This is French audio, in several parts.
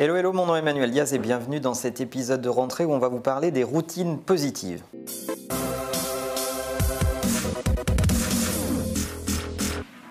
Hello, hello, mon nom est Emmanuel Diaz et bienvenue dans cet épisode de rentrée où on va vous parler des routines positives.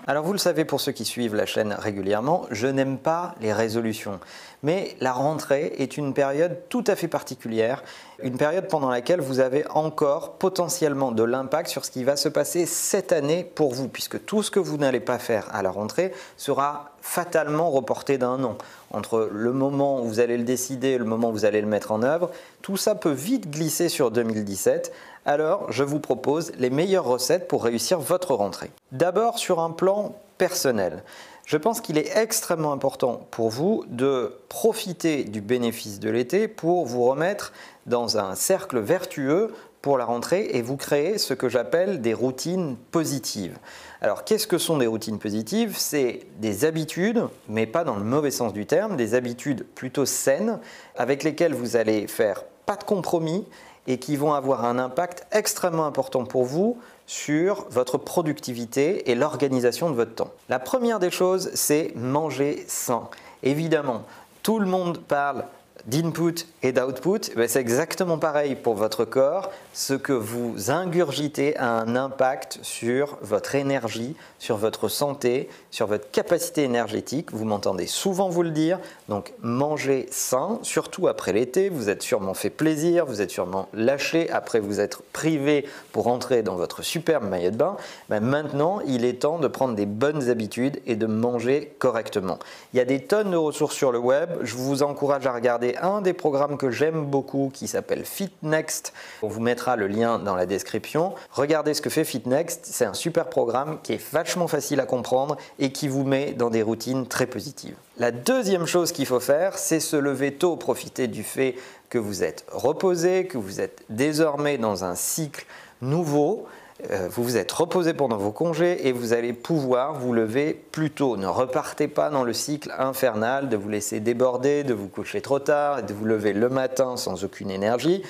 Alors vous le savez pour ceux qui suivent la chaîne régulièrement, je n'aime pas les résolutions. Mais la rentrée est une période tout à fait particulière, une période pendant laquelle vous avez encore potentiellement de l'impact sur ce qui va se passer cette année pour vous, puisque tout ce que vous n'allez pas faire à la rentrée sera fatalement reporté d'un an. Entre le moment où vous allez le décider et le moment où vous allez le mettre en œuvre, tout ça peut vite glisser sur 2017. Alors, je vous propose les meilleures recettes pour réussir votre rentrée. D'abord, sur un plan personnel. Je pense qu'il est extrêmement important pour vous de profiter du bénéfice de l'été pour vous remettre dans un cercle vertueux pour la rentrée et vous créer ce que j'appelle des routines positives. Alors qu'est-ce que sont des routines positives? C'est des habitudes, mais pas dans le mauvais sens du terme, des habitudes plutôt saines avec lesquelles vous allez faire pas de compromis et qui vont avoir un impact extrêmement important pour vous sur votre productivité et l'organisation de votre temps. La première des choses, c'est manger sain. Évidemment, tout le monde parle d'input et d'output, eh c'est exactement pareil pour votre corps. Ce que vous ingurgitez a un impact sur votre énergie, sur votre santé, sur votre capacité énergétique. Vous m'entendez souvent vous le dire. Donc mangez sain, surtout après l'été. Vous êtes sûrement fait plaisir, vous êtes sûrement lâché après vous être privé pour rentrer dans votre superbe maillot de bain. Ben, maintenant, il est temps de prendre des bonnes habitudes et de manger correctement. Il y a des tonnes de ressources sur le web. Je vous encourage à regarder un des programmes que j'aime beaucoup qui s'appelle FitNext. On vous mettra le lien dans la description. Regardez ce que fait FitNext. C'est un super programme qui est vachement facile à comprendre et qui vous met dans des routines très positives. La deuxième chose qu'il faut faire, c'est se lever tôt, profiter du fait que vous êtes reposé, que vous êtes désormais dans un cycle nouveau. Euh, vous vous êtes reposé pendant vos congés et vous allez pouvoir vous lever plus tôt. Ne repartez pas dans le cycle infernal de vous laisser déborder, de vous coucher trop tard et de vous lever le matin sans aucune énergie.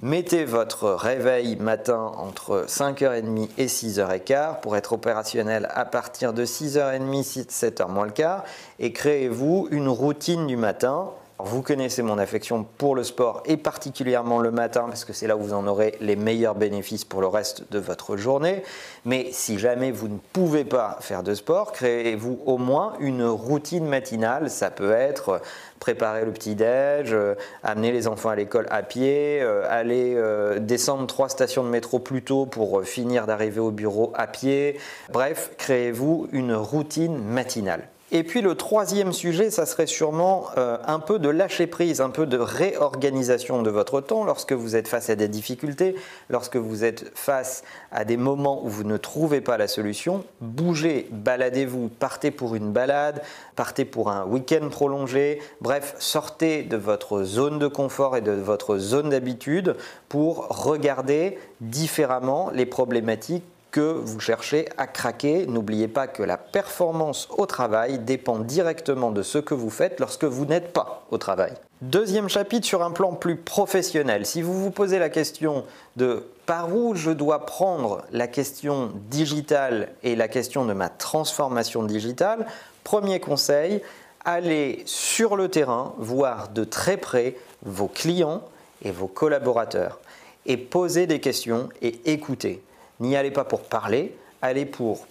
Mettez votre réveil matin entre 5h30 et 6h15 pour être opérationnel à partir de 6h30, 7h moins le quart et créez-vous une routine du matin vous connaissez mon affection pour le sport et particulièrement le matin parce que c'est là où vous en aurez les meilleurs bénéfices pour le reste de votre journée. Mais si jamais vous ne pouvez pas faire de sport, créez-vous au moins une routine matinale. Ça peut être préparer le petit-déj, euh, amener les enfants à l'école à pied, euh, aller euh, descendre trois stations de métro plus tôt pour finir d'arriver au bureau à pied. Bref, créez-vous une routine matinale. Et puis le troisième sujet, ça serait sûrement euh, un peu de lâcher prise, un peu de réorganisation de votre temps lorsque vous êtes face à des difficultés, lorsque vous êtes face à des moments où vous ne trouvez pas la solution. Bougez, baladez-vous, partez pour une balade, partez pour un week-end prolongé, bref, sortez de votre zone de confort et de votre zone d'habitude pour regarder différemment les problématiques que vous cherchez à craquer. N'oubliez pas que la performance au travail dépend directement de ce que vous faites lorsque vous n'êtes pas au travail. Deuxième chapitre sur un plan plus professionnel. Si vous vous posez la question de par où je dois prendre la question digitale et la question de ma transformation digitale, premier conseil, allez sur le terrain voir de très près vos clients et vos collaborateurs et posez des questions et écoutez. N'y allez pas pour parler, allez pour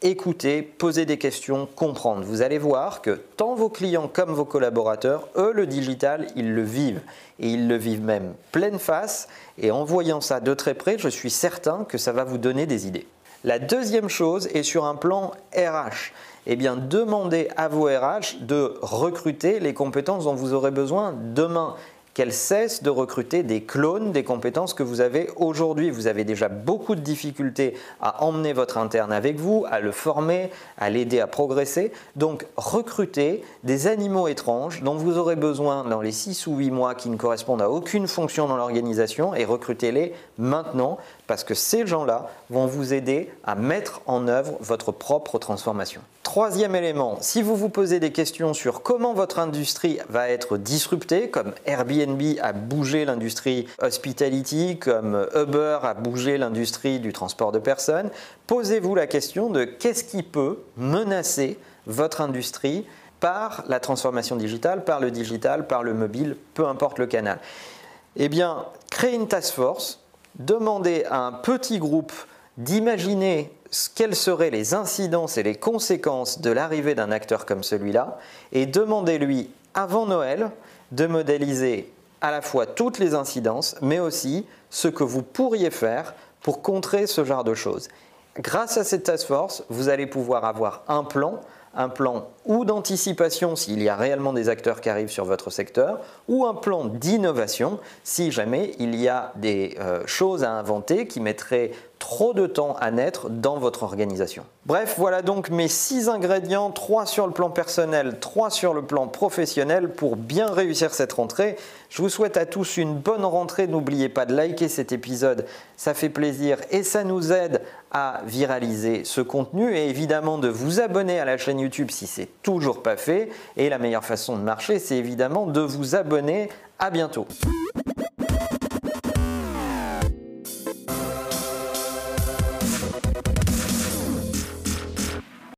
écouter, poser des questions, comprendre. Vous allez voir que tant vos clients comme vos collaborateurs, eux, le digital, ils le vivent. Et ils le vivent même pleine face. Et en voyant ça de très près, je suis certain que ça va vous donner des idées. La deuxième chose est sur un plan RH. Eh bien, demandez à vos RH de recruter les compétences dont vous aurez besoin demain qu'elle cesse de recruter des clones des compétences que vous avez aujourd'hui. Vous avez déjà beaucoup de difficultés à emmener votre interne avec vous, à le former, à l'aider à progresser. Donc recrutez des animaux étranges dont vous aurez besoin dans les 6 ou 8 mois qui ne correspondent à aucune fonction dans l'organisation et recrutez-les maintenant parce que ces gens-là vont vous aider à mettre en œuvre votre propre transformation. Troisième élément, si vous vous posez des questions sur comment votre industrie va être disruptée, comme Airbnb a bougé l'industrie hospitality, comme Uber a bougé l'industrie du transport de personnes, posez-vous la question de qu'est-ce qui peut menacer votre industrie par la transformation digitale, par le digital, par le mobile, peu importe le canal. Eh bien, créez une task force, demandez à un petit groupe d'imaginer quelles seraient les incidences et les conséquences de l'arrivée d'un acteur comme celui-là, et demandez-lui avant Noël de modéliser à la fois toutes les incidences, mais aussi ce que vous pourriez faire pour contrer ce genre de choses. Grâce à cette task force, vous allez pouvoir avoir un plan un plan ou d'anticipation s'il y a réellement des acteurs qui arrivent sur votre secteur, ou un plan d'innovation si jamais il y a des euh, choses à inventer qui mettraient trop de temps à naître dans votre organisation. Bref, voilà donc mes six ingrédients, trois sur le plan personnel, trois sur le plan professionnel pour bien réussir cette rentrée. Je vous souhaite à tous une bonne rentrée. N'oubliez pas de liker cet épisode, ça fait plaisir et ça nous aide à viraliser ce contenu et évidemment de vous abonner à la chaîne YouTube si c'est toujours pas fait. Et la meilleure façon de marcher, c'est évidemment de vous abonner. À bientôt.